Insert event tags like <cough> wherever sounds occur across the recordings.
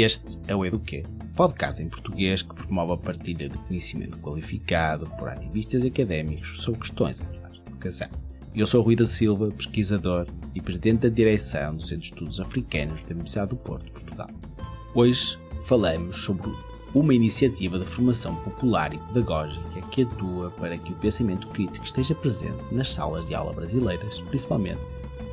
Este é o Eduquê, podcast em português que promove a partilha de conhecimento qualificado por ativistas académicos sobre questões atuais de educação. Eu sou Rui da Silva, pesquisador e presidente da direção do Centro de Estudos Africanos da Universidade do Porto, Portugal. Hoje falamos sobre uma iniciativa de formação popular e pedagógica que atua para que o pensamento crítico esteja presente nas salas de aula brasileiras, principalmente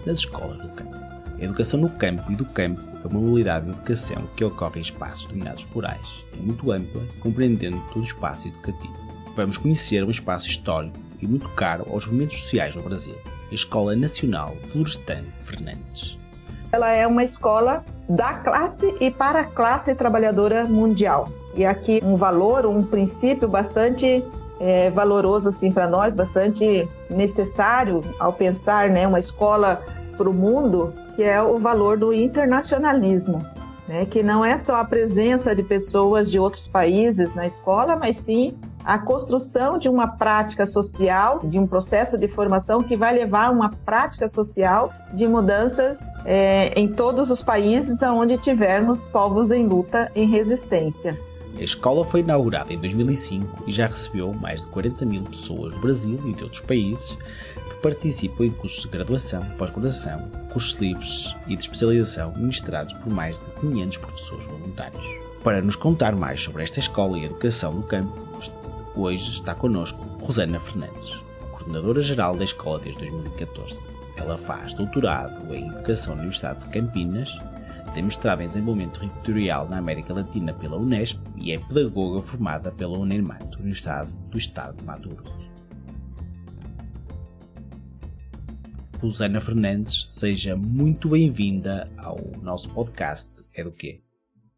nas escolas do campo. A educação no campo e do campo é uma modalidade de educação que ocorre em espaços dominados rurais, é muito ampla, compreendendo todo o espaço educativo. Vamos conhecer um espaço histórico e muito caro aos movimentos sociais no Brasil, a Escola Nacional Florestan Fernandes. Ela é uma escola da classe e para a classe trabalhadora mundial. E aqui um valor, um princípio bastante é, valoroso assim para nós, bastante necessário ao pensar, né, uma escola para o mundo, que é o valor do internacionalismo, né, que não é só a presença de pessoas de outros países na escola, mas sim a construção de uma prática social, de um processo de formação que vai levar uma prática social de mudanças é, em todos os países onde tivermos povos em luta, em resistência. A escola foi inaugurada em 2005 e já recebeu mais de 40 mil pessoas do Brasil e de outros países participam em cursos de graduação, pós-graduação, cursos livres e de especialização ministrados por mais de 500 professores voluntários. Para nos contar mais sobre esta escola e educação no campo, hoje está connosco Rosana Fernandes, coordenadora geral da escola desde 2014. Ela faz doutorado em Educação na Universidade de Campinas tem mestrado em Desenvolvimento Territorial na América Latina pela Unesp e é pedagoga formada pela Unermat, Universidade do Estado de Mato Rosana Fernandes, seja muito bem-vinda ao nosso podcast É do Quê?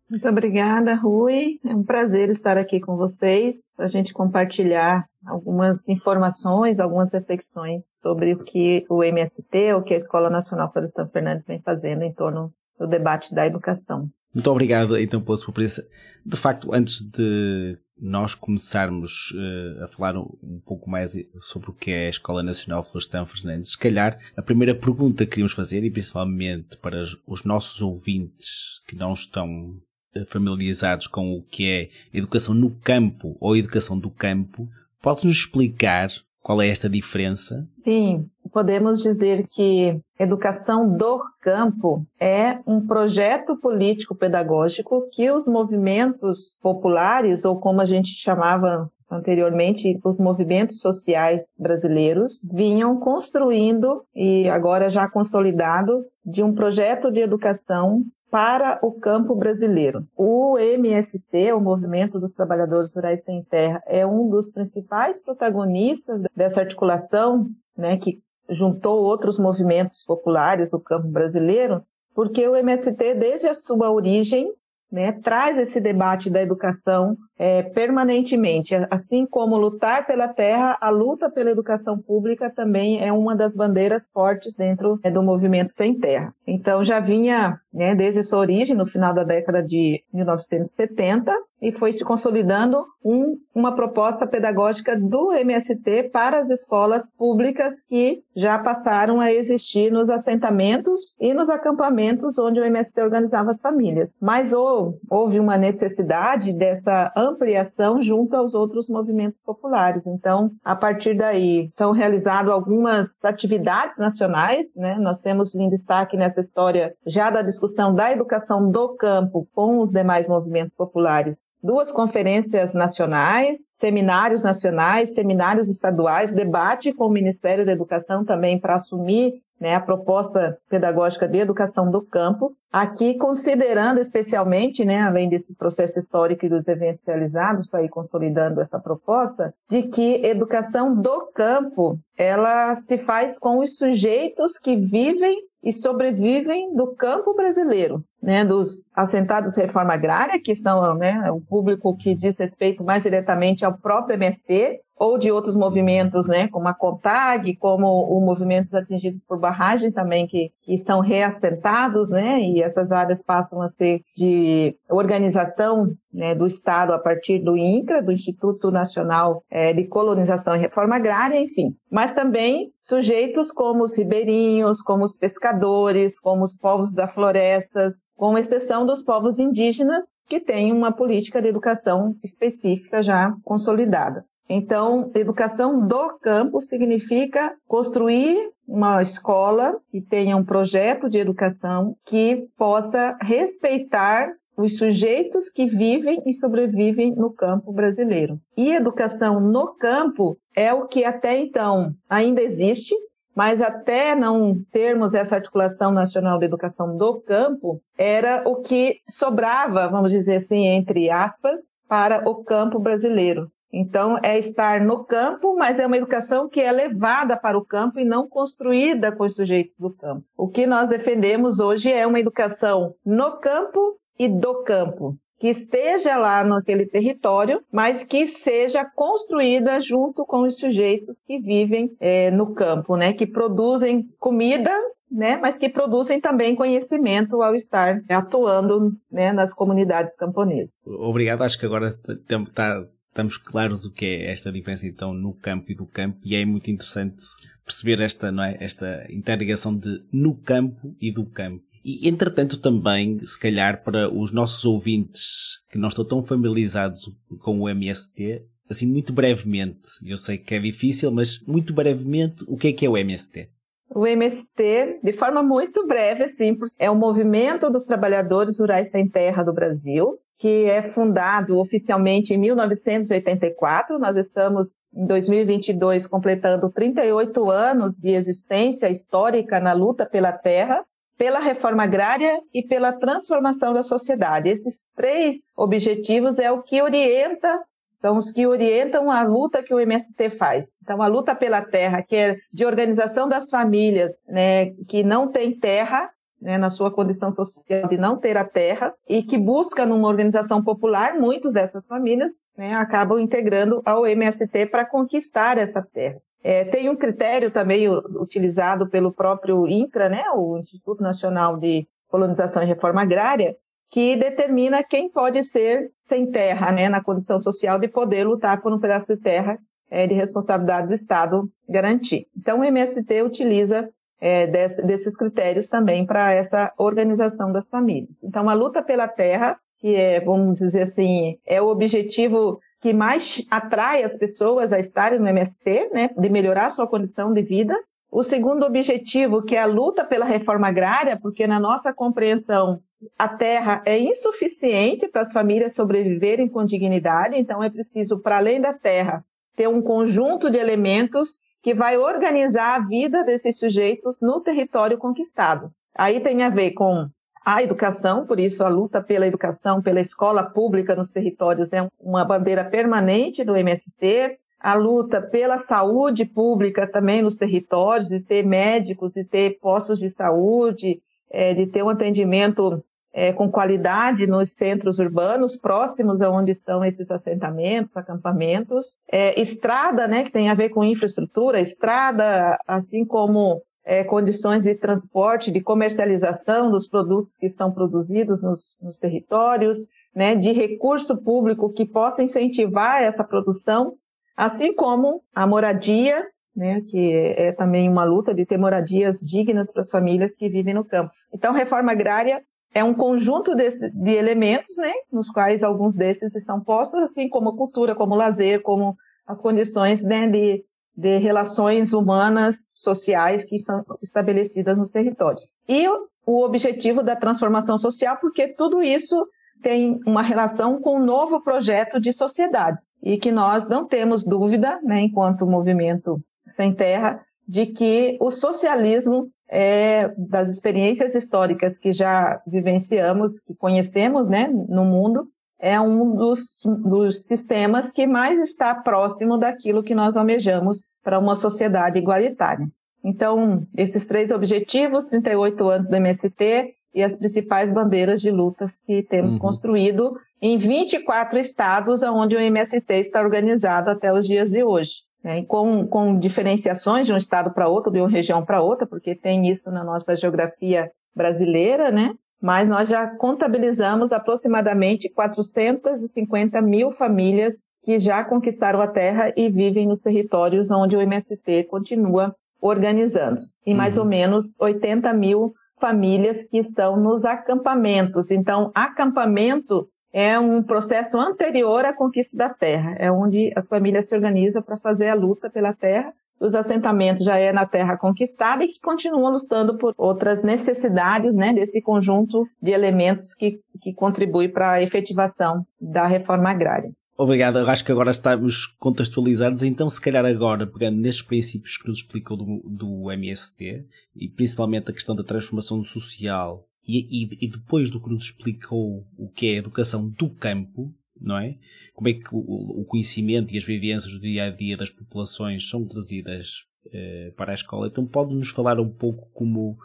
Muito obrigada, Rui. É um prazer estar aqui com vocês, a gente compartilhar algumas informações, algumas reflexões sobre o que o MST, o que a Escola Nacional Florestan Fernandes vem fazendo em torno do debate da educação. Muito obrigado então pela sua presença. De facto, antes de nós começarmos uh, a falar um, um, pouco mais sobre o que é a Escola Nacional Florestan Fernandes, se calhar a primeira pergunta que queríamos fazer, e principalmente para os nossos ouvintes que não estão eh, familiarizados com o que é educação no campo ou educação do campo, pode-nos explicar qual é esta diferença? Sim, podemos dizer que Educação do Campo é um projeto político-pedagógico que os movimentos populares, ou como a gente chamava anteriormente, os movimentos sociais brasileiros, vinham construindo e agora já consolidado de um projeto de educação para o campo brasileiro. O MST, o Movimento dos Trabalhadores Rurais Sem Terra, é um dos principais protagonistas dessa articulação, né, que juntou outros movimentos populares do campo brasileiro, porque o MST, desde a sua origem, né, traz esse debate da educação é, permanentemente. Assim como lutar pela terra, a luta pela educação pública também é uma das bandeiras fortes dentro é, do movimento sem terra. Então já vinha, né, desde sua origem, no final da década de 1970, e foi se consolidando um, uma proposta pedagógica do MST para as escolas públicas que já passaram a existir nos assentamentos e nos acampamentos onde o MST organizava as famílias. Mas houve uma necessidade dessa ampliação junto aos outros movimentos populares. Então, a partir daí, são realizadas algumas atividades nacionais, né? Nós temos em destaque nessa história já da discussão da educação do campo com os demais movimentos populares duas conferências nacionais, seminários nacionais, seminários estaduais, debate com o Ministério da Educação também para assumir né, a proposta pedagógica de educação do campo, aqui considerando especialmente, né, além desse processo histórico e dos eventos realizados para ir consolidando essa proposta, de que educação do campo ela se faz com os sujeitos que vivem e sobrevivem do campo brasileiro, né, dos assentados reforma agrária, que são né, o público que diz respeito mais diretamente ao próprio MST, ou de outros movimentos, né, como a CONTAG, como o movimentos atingidos por barragem também, que, que são reassentados, né, e essas áreas passam a ser de organização né, do Estado a partir do INCRA, do Instituto Nacional é, de Colonização e Reforma Agrária, enfim. Mas também sujeitos como os ribeirinhos, como os pescadores, como os povos da florestas, com exceção dos povos indígenas, que têm uma política de educação específica já consolidada. Então, educação do campo significa construir uma escola que tenha um projeto de educação que possa respeitar os sujeitos que vivem e sobrevivem no campo brasileiro. E educação no campo é o que até então ainda existe, mas até não termos essa articulação nacional de educação do campo, era o que sobrava, vamos dizer assim, entre aspas, para o campo brasileiro. Então, é estar no campo, mas é uma educação que é levada para o campo e não construída com os sujeitos do campo. O que nós defendemos hoje é uma educação no campo e do campo, que esteja lá naquele território, mas que seja construída junto com os sujeitos que vivem é, no campo, né? Que produzem comida, né? Mas que produzem também conhecimento ao estar atuando né, nas comunidades camponesas. Obrigado, acho que agora está estamos claros do que é esta diferença então no campo e do campo e é muito interessante perceber esta, não é, esta interligação de no campo e do campo. E entretanto também, se calhar para os nossos ouvintes que não estão tão familiarizados com o MST, assim muito brevemente, eu sei que é difícil, mas muito brevemente, o que é que é o MST? O MST, de forma muito breve, assim, é o Movimento dos Trabalhadores Rurais Sem Terra do Brasil, que é fundado oficialmente em 1984. Nós estamos em 2022 completando 38 anos de existência histórica na luta pela terra, pela reforma agrária e pela transformação da sociedade. Esses três objetivos é o que orienta são os que orientam a luta que o MST faz. Então, a luta pela terra, que é de organização das famílias né, que não têm terra, né, na sua condição social de não ter a terra e que busca numa organização popular, muitos dessas famílias né, acabam integrando ao MST para conquistar essa terra. É, tem um critério também utilizado pelo próprio INCRA, né, o Instituto Nacional de Colonização e Reforma Agrária, que determina quem pode ser sem terra, né, na condição social de poder lutar por um pedaço de terra é, de responsabilidade do Estado garantir. Então, o MST utiliza é, desse, desses critérios também para essa organização das famílias. Então, a luta pela terra, que é, vamos dizer assim, é o objetivo que mais atrai as pessoas a estarem no MST, né, de melhorar sua condição de vida. O segundo objetivo, que é a luta pela reforma agrária, porque na nossa compreensão a terra é insuficiente para as famílias sobreviverem com dignidade, então é preciso, para além da terra, ter um conjunto de elementos que vai organizar a vida desses sujeitos no território conquistado. Aí tem a ver com a educação, por isso a luta pela educação, pela escola pública nos territórios é uma bandeira permanente do MST, a luta pela saúde pública também nos territórios, de ter médicos, de ter postos de saúde, é, de ter um atendimento é, com qualidade nos centros urbanos próximos a onde estão esses assentamentos, acampamentos, é, estrada, né, que tem a ver com infraestrutura, estrada, assim como é, condições de transporte, de comercialização dos produtos que são produzidos nos, nos territórios, né, de recurso público que possa incentivar essa produção, assim como a moradia, né, que é também uma luta de ter moradias dignas para as famílias que vivem no campo. Então, reforma agrária é um conjunto desse, de elementos, né, nos quais alguns desses estão postos, assim como cultura, como lazer, como as condições né, de, de relações humanas, sociais que são estabelecidas nos territórios. E o, objetivo da transformação social, porque tudo isso tem uma relação com um novo projeto de sociedade e que nós não temos dúvida, né, enquanto movimento sem terra, de que o socialismo é, das experiências históricas que já vivenciamos, que conhecemos né, no mundo, é um dos, dos sistemas que mais está próximo daquilo que nós almejamos para uma sociedade igualitária. Então, esses três objetivos, 38 anos do MST, e as principais bandeiras de lutas que temos uhum. construído em 24 estados onde o MST está organizado até os dias de hoje. Né? Com, com diferenciações de um estado para outro, de uma região para outra, porque tem isso na nossa geografia brasileira, né? Mas nós já contabilizamos aproximadamente 450 mil famílias que já conquistaram a terra e vivem nos territórios onde o MST continua organizando. E mais uhum. ou menos 80 mil famílias que estão nos acampamentos. Então, acampamento é um processo anterior à conquista da terra, é onde as famílias se organizam para fazer a luta pela terra. Os assentamentos já é na terra conquistada e que continuam lutando por outras necessidades né, desse conjunto de elementos que, que contribui para a efetivação da reforma agrária. Obrigado, eu acho que agora estamos contextualizados, então se calhar agora, pegando nestes princípios que nos explicou do, do MST, e principalmente a questão da transformação social, e, e, e, depois do que nos explicou o que é a educação do campo, não é? Como é que o, o conhecimento e as vivências do dia a dia das populações são trazidas eh, para a escola, então pode-nos falar um pouco como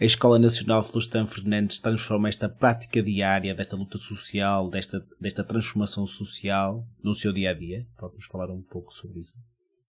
a Escola Nacional Florestan Fernandes transforma esta prática diária desta luta social, desta, desta transformação social no seu dia a dia? Pode-nos falar um pouco sobre isso?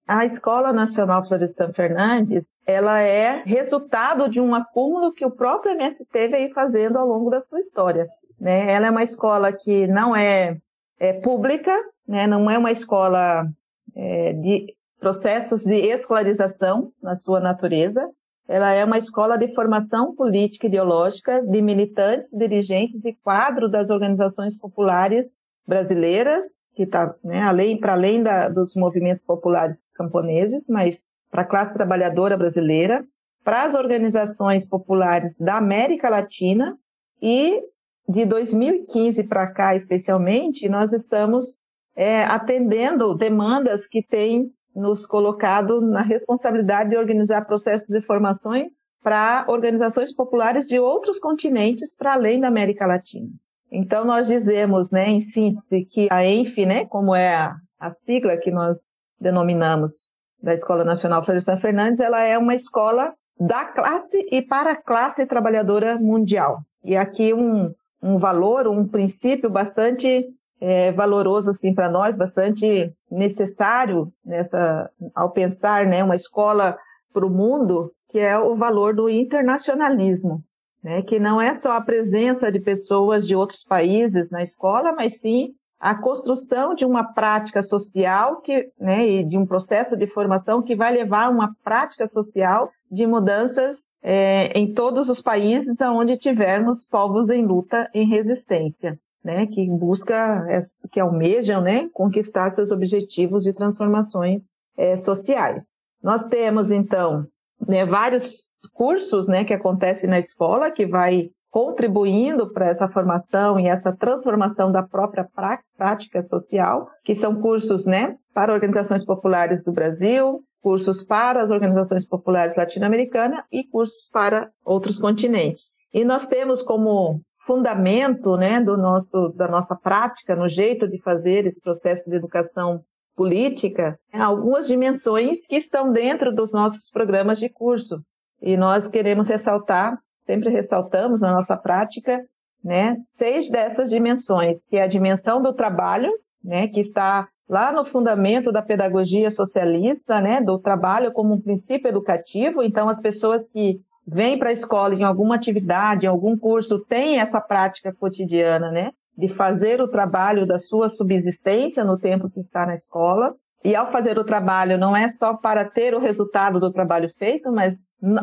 A Escola Nacional Florestan Fernandes, ela é resultado de um acúmulo que o próprio MST veio fazendo ao longo da sua história. Né? Ela é uma escola que não é, é pública, né? não é uma escola é, de processos de escolarização na sua natureza, ela é uma escola de formação política e ideológica de militantes, dirigentes e quadro das organizações populares brasileiras, que está né, além, para além da, dos movimentos populares camponeses, mas para a classe trabalhadora brasileira, para as organizações populares da América Latina e de 2015 para cá, especialmente, nós estamos é, atendendo demandas que têm nos colocado na responsabilidade de organizar processos de formações para organizações populares de outros continentes para além da América Latina. Então, nós dizemos, né, em síntese, que a ENF, né, como é a, a sigla que nós denominamos da Escola Nacional Florestan Fernandes, ela é uma escola da classe e para a classe trabalhadora mundial. E aqui um, um valor, um princípio bastante é, valoroso assim para nós, bastante necessário nessa ao pensar, né, uma escola para o mundo, que é o valor do internacionalismo, né, que não é só a presença de pessoas de outros países na escola, mas sim a construção de uma prática social que, né, e de um processo de formação que vai levar a uma prática social de mudanças é, em todos os países onde tivermos povos em luta, em resistência né, que busca, que almejam né, conquistar seus objetivos de transformações é, sociais. Nós temos, então, né, vários cursos né, que acontecem na escola, que vai contribuindo para essa formação e essa transformação da própria prática social, que são cursos né, para organizações populares do Brasil, cursos para as organizações populares latino-americanas e cursos para outros continentes. E nós temos como fundamento né, do nosso, da nossa prática, no jeito de fazer esse processo de educação política, algumas dimensões que estão dentro dos nossos programas de curso. E nós queremos ressaltar, sempre ressaltamos na nossa prática, né, seis dessas dimensões, que é a dimensão do trabalho, né, que está lá no fundamento da pedagogia socialista, né, do trabalho como um princípio educativo. Então, as pessoas que vem para a escola em alguma atividade, em algum curso, tem essa prática cotidiana, né? De fazer o trabalho da sua subsistência no tempo que está na escola. E ao fazer o trabalho, não é só para ter o resultado do trabalho feito, mas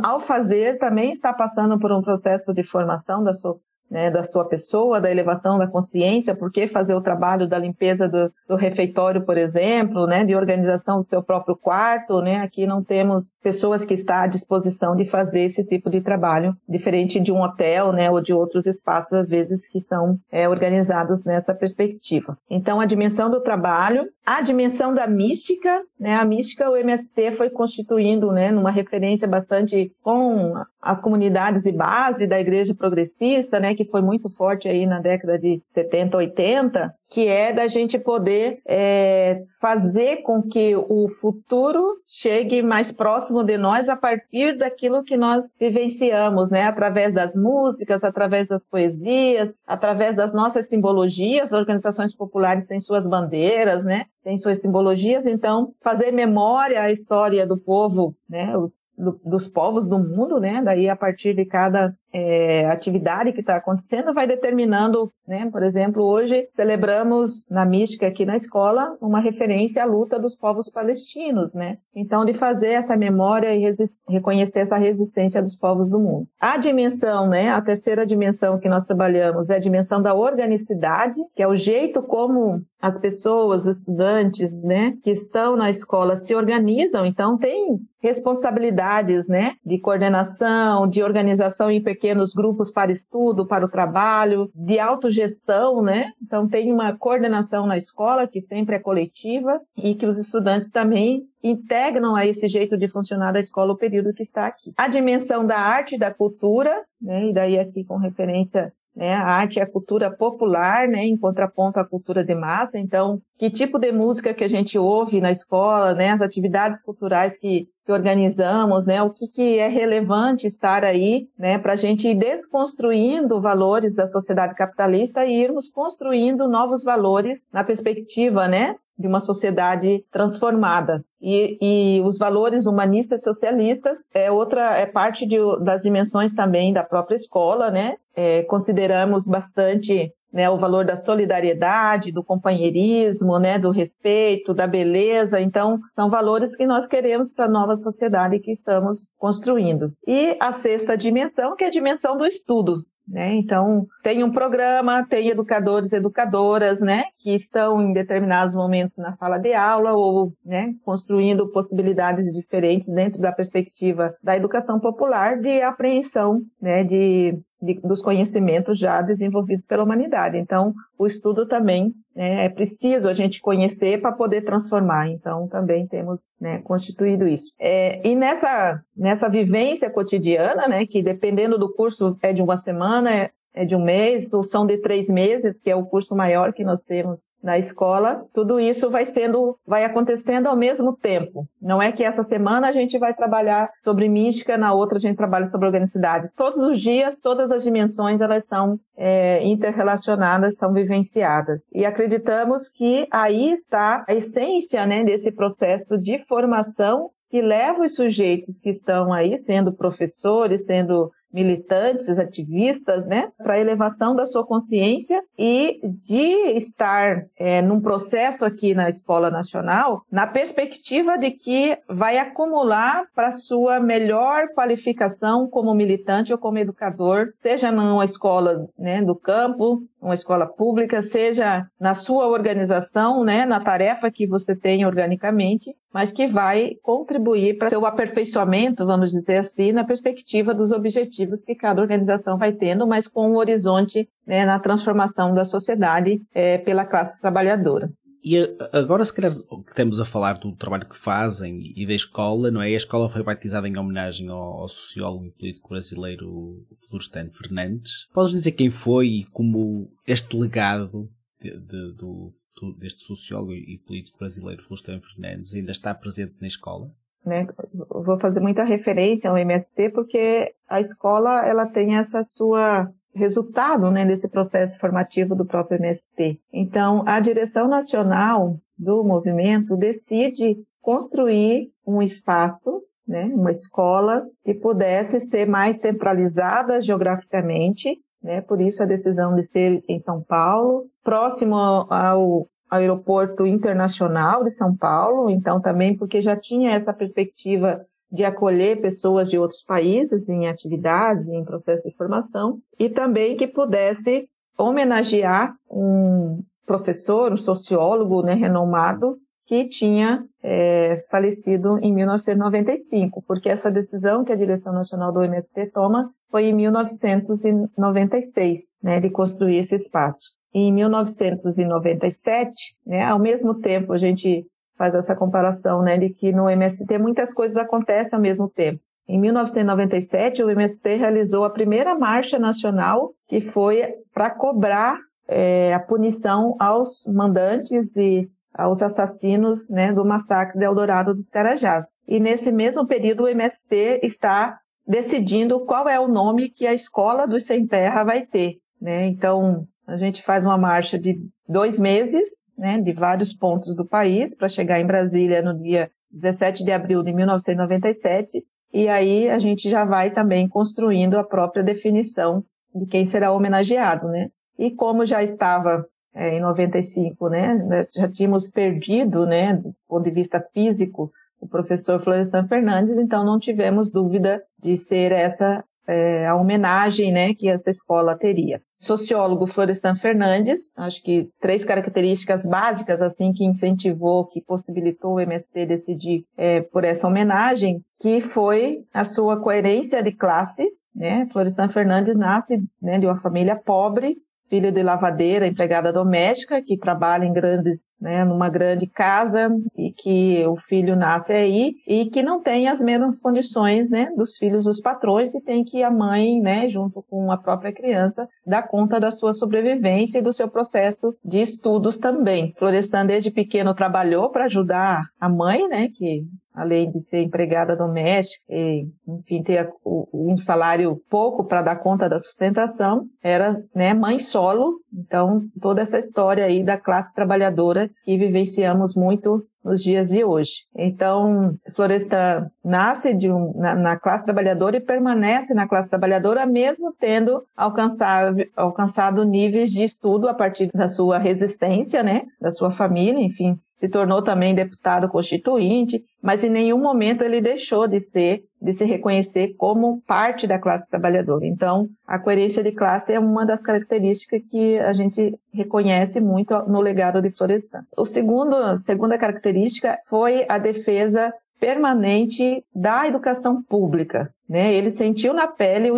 ao fazer também está passando por um processo de formação da sua né, da sua pessoa, da elevação da consciência, por que fazer o trabalho da limpeza do, do, refeitório, por exemplo, né, de organização do seu próprio quarto, né, aqui não temos pessoas que estão à disposição de fazer esse tipo de trabalho, diferente de um hotel, né, ou de outros espaços, às vezes, que são é, organizados nessa perspectiva. Então, a dimensão do trabalho, a dimensão da mística, né, a mística, o MST foi constituindo, né, numa referência bastante com as comunidades de base da igreja progressista, né, que foi muito forte aí na década de 70, 80, que é da gente poder é, fazer com que o futuro chegue mais próximo de nós a partir daquilo que nós vivenciamos, né, através das músicas, através das poesias, através das nossas simbologias. As organizações populares têm suas bandeiras, né, têm suas simbologias. Então, fazer memória à história do povo, né, do, dos povos do mundo, né? Daí a partir de cada é, atividade que está acontecendo vai determinando, né? Por exemplo, hoje celebramos na mística aqui na escola uma referência à luta dos povos palestinos, né? Então, de fazer essa memória e reconhecer essa resistência dos povos do mundo. A dimensão, né? A terceira dimensão que nós trabalhamos é a dimensão da organicidade, que é o jeito como as pessoas, os estudantes, né, que estão na escola se organizam, então tem responsabilidades, né, de coordenação, de organização em pequenos grupos para estudo, para o trabalho, de autogestão, né? Então tem uma coordenação na escola que sempre é coletiva e que os estudantes também integram a esse jeito de funcionar da escola o período que está aqui. A dimensão da arte e da cultura, né, e daí aqui com referência né? A arte é a cultura popular, né? em contraponto à cultura de massa. Então, que tipo de música que a gente ouve na escola, né? as atividades culturais que, que organizamos, né? o que, que é relevante estar aí né? para a gente ir desconstruindo valores da sociedade capitalista e irmos construindo novos valores na perspectiva né? De uma sociedade transformada. E, e, os valores humanistas socialistas é outra é parte de, das dimensões também da própria escola, né? É, consideramos bastante né, o valor da solidariedade, do companheirismo, né, do respeito, da beleza. Então, são valores que nós queremos para a nova sociedade que estamos construindo. E a sexta dimensão, que é a dimensão do estudo, né? Então, tem um programa, tem educadores e educadoras, né, que estão em determinados momentos na sala de aula ou né, construindo possibilidades diferentes dentro da perspectiva da educação popular de apreensão né, de de, dos conhecimentos já desenvolvidos pela humanidade. Então, o estudo também né, é preciso a gente conhecer para poder transformar. Então, também temos né, constituído isso. É, e nessa, nessa vivência cotidiana, né, que dependendo do curso é de uma semana, é de um mês, ou são de três meses, que é o curso maior que nós temos na escola. Tudo isso vai sendo, vai acontecendo ao mesmo tempo. Não é que essa semana a gente vai trabalhar sobre mística, na outra a gente trabalha sobre organicidade. Todos os dias, todas as dimensões, elas são é, interrelacionadas, são vivenciadas. E acreditamos que aí está a essência né, desse processo de formação que leva os sujeitos que estão aí, sendo professores, sendo militantes, ativistas, né, para elevação da sua consciência e de estar é, num processo aqui na Escola Nacional, na perspectiva de que vai acumular para sua melhor qualificação como militante ou como educador, seja numa escola né, do campo, uma escola pública, seja na sua organização, né, na tarefa que você tem organicamente, mas que vai contribuir para seu aperfeiçoamento, vamos dizer assim, na perspectiva dos objetivos que cada organização vai tendo, mas com um horizonte né, na transformação da sociedade é, pela classe trabalhadora. E agora, se calhar, estamos a falar do trabalho que fazem e da escola, não é? A escola foi batizada em homenagem ao, ao sociólogo e político brasileiro Florestan Fernandes. Podes dizer quem foi e como este legado de, de, do, deste sociólogo e político brasileiro Florestan Fernandes ainda está presente na escola? Né? Vou fazer muita referência ao MST porque a escola ela tem essa sua resultado né, desse processo formativo do próprio MST. Então, a direção nacional do movimento decide construir um espaço, né, uma escola que pudesse ser mais centralizada geograficamente, né, por isso a decisão de ser em São Paulo, próximo ao aeroporto internacional de São Paulo, então também porque já tinha essa perspectiva de acolher pessoas de outros países em atividades, em processo de formação, e também que pudesse homenagear um professor, um sociólogo né, renomado, que tinha é, falecido em 1995, porque essa decisão que a direção nacional do MST toma foi em 1996, né, de construir esse espaço. E em 1997, né, ao mesmo tempo a gente faz essa comparação, né, de que no MST muitas coisas acontecem ao mesmo tempo. em 1997, o MST realizou a primeira marcha nacional, que foi para cobrar é, a punição aos mandantes e aos assassinos né, do massacre de Eldorado dos Carajás. E nesse mesmo período, o MST está decidindo qual é o nome que a escola dos Sem Terra vai ter. Né? Então, a gente faz uma marcha de dois meses, né, de vários pontos do país, para chegar em Brasília no dia 17 de abril de 1997, e aí a gente já vai também construindo a própria definição de quem será homenageado, né? E como já estava é, em 95, né, né, já tínhamos perdido, né, do ponto de vista físico, o professor Florestan Fernandes, então não tivemos dúvida de ser essa é, a homenagem, né, que essa escola teria. Sociólogo Florestan Fernandes, acho que três características básicas assim que incentivou, que possibilitou o MST decidir é, por essa homenagem, que foi a sua coerência de classe, né? Florestan Fernandes nasce né, de uma família pobre, filha de lavadeira, empregada doméstica, que trabalha em grandes, né, numa grande casa e que o filho nasce aí e que não tem as mesmas condições, né, dos filhos dos patrões e tem que a mãe, né, junto com a própria criança, dar conta da sua sobrevivência e do seu processo de estudos também. Florestan desde pequeno trabalhou para ajudar a mãe, né, que além de ser empregada doméstica e, enfim, ter um salário pouco para dar conta da sustentação, era né, mãe solo. Então, toda essa história aí da classe trabalhadora que vivenciamos muito nos dias de hoje. Então, Floresta nasce um, na, na, classe trabalhadora e permanece na classe trabalhadora, mesmo tendo alcançado, alcançado níveis de estudo a partir da sua resistência, né, da sua família, enfim, se tornou também deputado constituinte, mas em nenhum momento ele deixou de ser, de se reconhecer como parte da classe trabalhadora. Então, a coerência de classe é uma das características que a gente reconhece muito no legado de Florestan. O segundo, segunda característica foi a defesa permanente da educação pública. Né? Ele sentiu na pele o,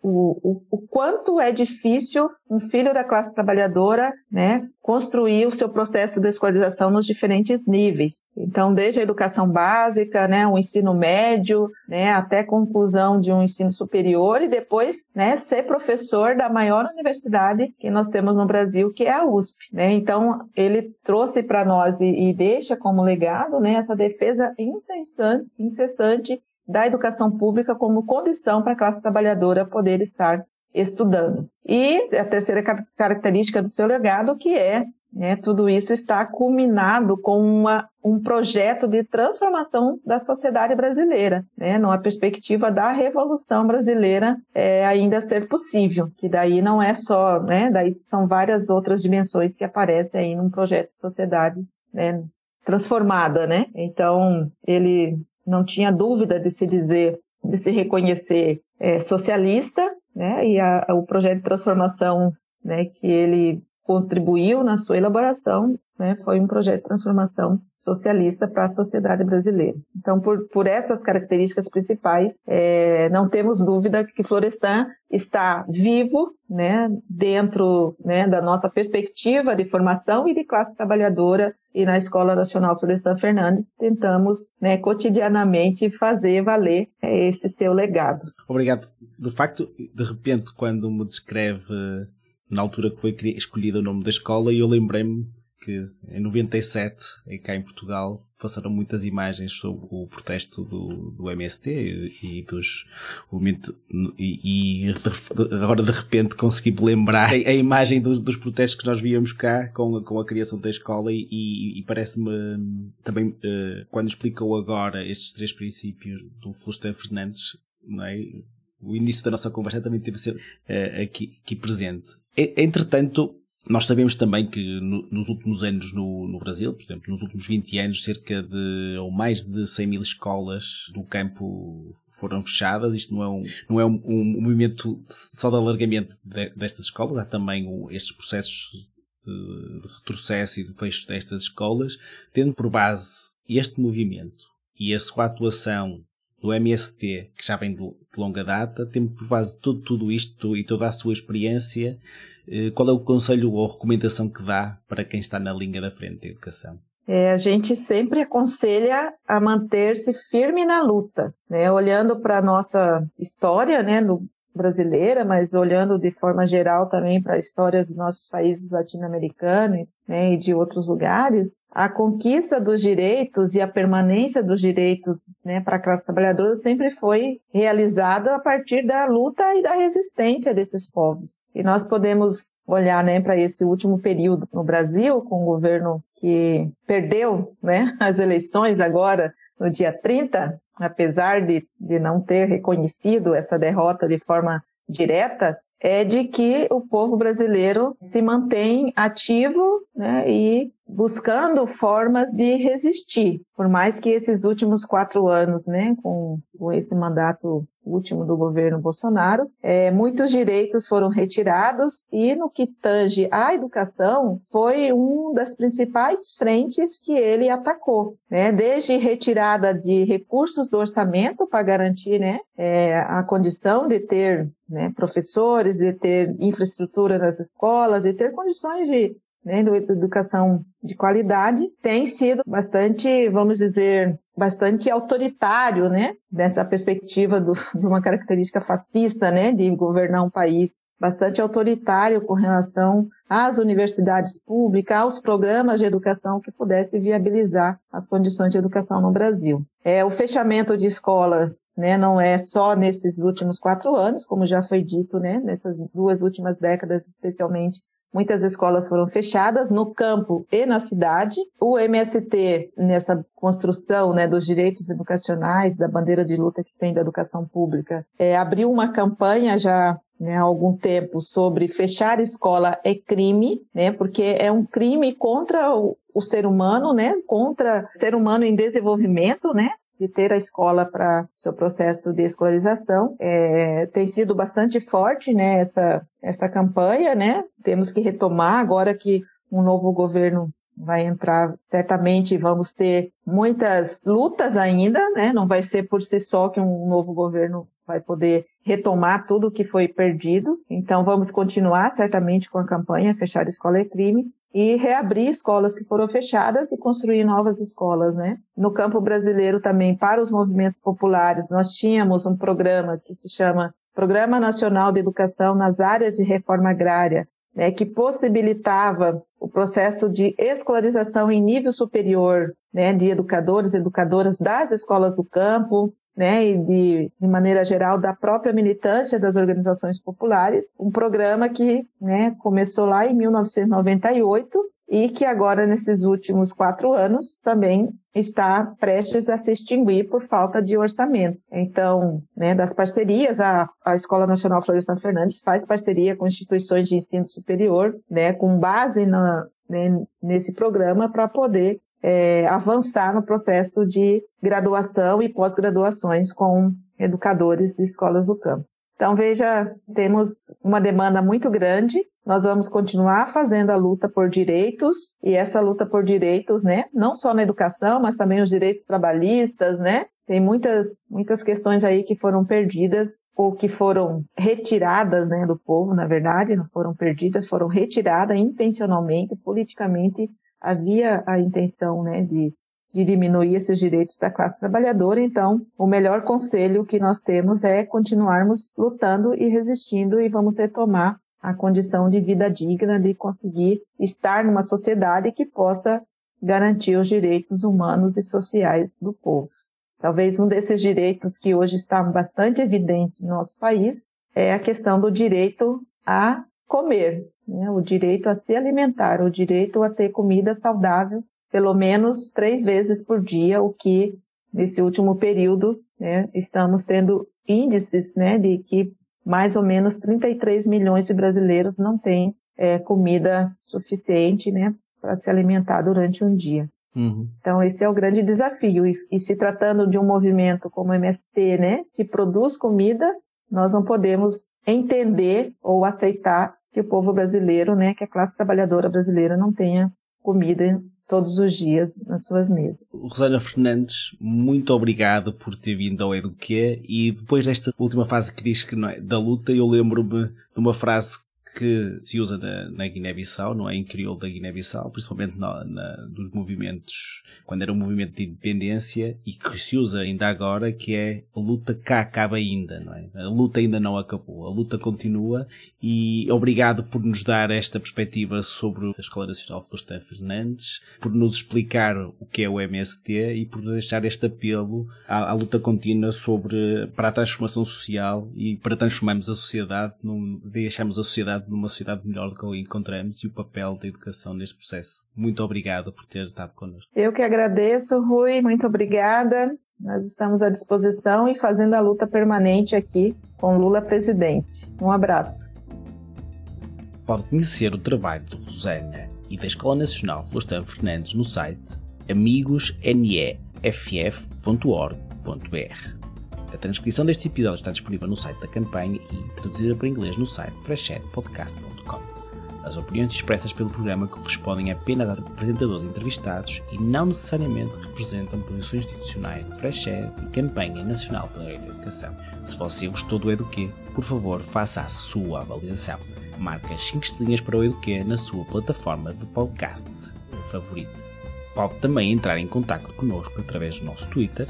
o, o, quanto é difícil um filho da classe trabalhadora né, construir o seu processo de escolarização nos diferentes níveis. Então, desde a educação básica, né, o ensino médio, né, até conclusão de um ensino superior e depois né, ser professor da maior universidade que nós temos no Brasil, que é a USP. Né? Então, ele trouxe para nós e, e, deixa como legado né, essa defesa incessante, incessante da educação pública como condição para a classe trabalhadora poder estar estudando. E a terceira característica do seu legado, que é né, tudo isso está culminado com uma, um projeto de transformação da sociedade brasileira, né, numa perspectiva da revolução brasileira é, ainda ser possível, que daí não é só, né, daí são várias outras dimensões que aparecem aí num projeto de sociedade né, transformada, né? Então ele não tinha dúvida de se dizer, de se reconhecer é, socialista, né? E a, o projeto de transformação, né, que ele contribuiu na sua elaboração, né, foi um projeto de transformação socialista para a sociedade brasileira. Então, por, por essas características principais, é, não temos dúvida que Florestan está vivo né, dentro né, da nossa perspectiva de formação e de classe trabalhadora e na Escola Nacional Florestan Fernandes tentamos né, cotidianamente fazer valer é, esse seu legado. Obrigado. De facto, de repente, quando me descreve na altura que foi escolhido o nome da escola, eu lembrei-me que em 97, cá em Portugal, passaram muitas imagens sobre o protesto do, do MST e, e dos e, e, agora de repente consegui lembrar a, imagem do, dos protestos que nós víamos cá com, com a criação da escola e, e parece-me também uh, quando explicou agora estes três princípios do Florestan Fernandes não é? O início da nossa conversa também teve de ser uh, aqui, aqui presente. Entretanto, nós sabemos também que no, nos últimos anos no, no, Brasil, por exemplo, nos últimos 20 anos, cerca de, ou mais de 100 mil escolas do campo foram fechadas. Isto não é um, não é um, um movimento só de alargamento de, destas escolas, há também um, estes processos de, de retrocesso e de fecho destas escolas, tendo por base este movimento e a sua atuação do MST, que já vem de, longa data, tendo por base tudo, tudo isto e toda a sua experiência, eh, qual é o conselho ou recomendação que dá para quem está na linha da frente da educação? é, a gente sempre aconselha a manter-se firme na luta, né? Olhando para a nossa história, né, no, brasileira, mas olhando de forma geral também para a história dos nossos países latino-americanos né, e de outros lugares, a conquista dos direitos e a permanência dos direitos né, para a classe trabalhadora sempre foi realizada a partir da luta e da resistência desses povos. E nós podemos olhar né, para esse último período no Brasil, com o governo que perdeu né, <laughs> as eleições agora no dia 30, apesar de, de não ter reconhecido essa derrota de forma direta, é de que o povo brasileiro se mantém ativo né, e buscando formas de resistir, por mais que esses últimos quatro anos, né, com, com esse mandato último do governo Bolsonaro, é, muitos direitos foram retirados e no que tange à educação foi uma das principais frentes que ele atacou, né, desde retirada de recursos do orçamento para garantir, né, é, a condição de ter né, professores, de ter infraestrutura nas escolas, de ter condições de né, de educação de qualidade, tem sido bastante, vamos dizer, bastante autoritário, né, dessa perspectiva do, <laughs> de uma característica fascista, né, de governar um país bastante autoritário com relação às universidades públicas, aos programas de educação que pudesse viabilizar as condições de educação no Brasil. É, o fechamento de escolas né, não é só nesses últimos quatro anos, como já foi dito, né, nessas duas últimas décadas, especialmente Muitas escolas foram fechadas no campo e na cidade. O MST, nessa construção né, dos direitos educacionais, da bandeira de luta que tem da educação pública, é, abriu uma campanha já né, há algum tempo sobre fechar escola é crime, né, porque é um crime contra o, o ser humano, né, contra o ser humano em desenvolvimento, né, de ter a escola para seu processo de escolarização. É, tem sido bastante forte, né, esta, esta campanha, né? Temos que retomar agora que um novo governo vai entrar, certamente vamos ter muitas lutas ainda, né? Não vai ser por si só que um novo governo vai poder retomar tudo que foi perdido. Então vamos continuar certamente com a campanha Fechar Escola é Crime e reabrir escolas que foram fechadas e construir novas escolas, né? No campo brasileiro também, para os movimentos populares, nós tínhamos um programa que se chama Programa Nacional de Educação nas áreas de reforma agrária, né, que possibilitava o processo de escolarização em nível superior né, de educadores e educadoras das escolas do campo, né, e de, de maneira geral da própria militância das organizações populares, um programa que né, começou lá em 1998 e que agora, nesses últimos quatro anos, também está prestes a se extinguir por falta de orçamento. Então, né, das parcerias, a, a Escola Nacional Florestan Fernandes faz parceria com instituições de ensino superior, né, com base na, né, nesse programa para poder é, avançar no processo de graduação e pós-graduações com educadores de escolas do campo. Então, veja, temos uma demanda muito grande. Nós vamos continuar fazendo a luta por direitos, e essa luta por direitos, né, não só na educação, mas também os direitos trabalhistas, né? Tem muitas, muitas questões aí que foram perdidas ou que foram retiradas, né, do povo, na verdade, não foram perdidas, foram retiradas intencionalmente, politicamente havia a intenção né, de, de diminuir esses direitos da classe trabalhadora, então o melhor conselho que nós temos é continuarmos lutando e resistindo e vamos retomar a condição de vida digna, de conseguir estar numa sociedade que possa garantir os direitos humanos e sociais do povo. Talvez um desses direitos que hoje está bastante evidente no nosso país é a questão do direito a comer, né? o direito a se alimentar, o direito a ter comida saudável pelo menos três vezes por dia, o que nesse último período né, estamos tendo índices né, de que mais ou menos 33 milhões de brasileiros não têm é, comida suficiente né, para se alimentar durante um dia. Uhum. Então, esse é o grande desafio. E, e, se tratando de um movimento como o MST, né, que produz comida, nós não podemos entender ou aceitar que o povo brasileiro, né, que a classe trabalhadora brasileira não tenha comida todos os dias nas suas mesas. Rosana Fernandes, muito obrigado por ter vindo ao Eduquê e depois desta última fase que diz que é, da luta, eu lembro-me de uma frase que se usa na, na Guiné-Bissau, não é? Em crioulo da Guiné-Bissau, principalmente na, na, dos movimentos, quando era um movimento de independência e que se usa ainda agora, que é a luta cá acaba ainda, não é? A luta ainda não acabou, a luta continua e obrigado por nos dar esta perspectiva sobre a Escola Nacional Florestan Fernandes, por nos explicar o que é o MST e por deixar este apelo à, à luta contínua sobre, para a transformação social e para transformarmos a sociedade, num, deixarmos a sociedade numa sociedade melhor do que a encontramos e o papel da educação neste processo. Muito obrigado por ter estado connosco. Eu que agradeço, Rui, muito obrigada. Nós estamos à disposição e fazendo a luta permanente aqui com Lula presidente. Um abraço. Pode conhecer o trabalho de Rosana e da Escola Nacional Florestan Fernandes no site amigosneff.org.br. A transcrição deste episódio está disponível no site da campanha e traduzida para inglês no site freshchatpodcast.com. As opiniões expressas pelo programa correspondem apenas a apresentadores entrevistados e não necessariamente representam posições institucionais de Freshed e Campanha Nacional pela Educação. Se você gostou do Eduquê, por favor faça a sua avaliação. Marque as 5 estrelinhas para o Eduquê na sua plataforma de podcast favorita. Pode também entrar em contato connosco através do nosso Twitter,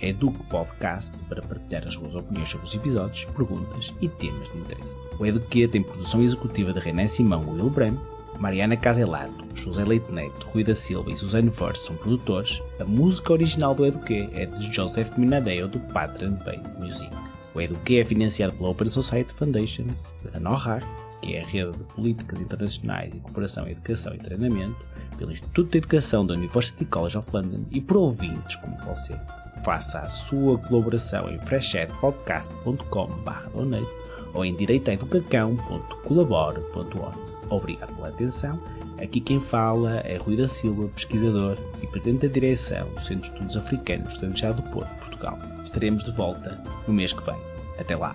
EducPodcast, para partilhar as suas opiniões sobre os episódios, perguntas e temas de interesse. O Eduque tem produção executiva de René Simão e Will Bram, Mariana Caselato, José Leite Neto, Rui da Silva e Suzane First são produtores. A música original do Eduque é de Joseph Minadeo do Patron Base Music. O Eduque é financiado pela Open Society Foundations, pela NORAC, que é a rede de políticas internacionais e cooperação educação e treinamento, pelo Instituto de Educação da University College of London e por ouvintes como você. Faça a sua colaboração em freshedpodcast.com.br ou em direitoeducacão.colabore.org. Obrigado pela atenção. Aqui quem fala é Rui da Silva, pesquisador e presidente da direção do Centro de Estudos Africanos da Universidade do Porto, Portugal. Estaremos de volta no mês que vem. Até lá!